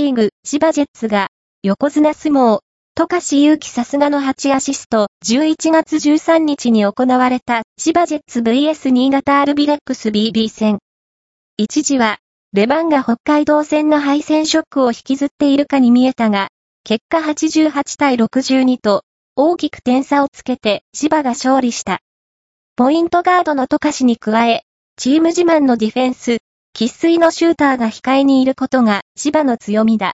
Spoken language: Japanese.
リーグ、千葉ジェッツが、横綱相撲、富樫勇樹さすがの8アシスト、11月13日に行われた、千葉ジェッツ VS 新潟アルビレックス BB 戦。一時は、レバンが北海道戦の敗戦ショックを引きずっているかに見えたが、結果88対62と、大きく点差をつけて千葉が勝利した。ポイントガードの富樫に加え、チーム自慢のディフェンス、喫水のシューターが控えにいることが千葉の強みだ。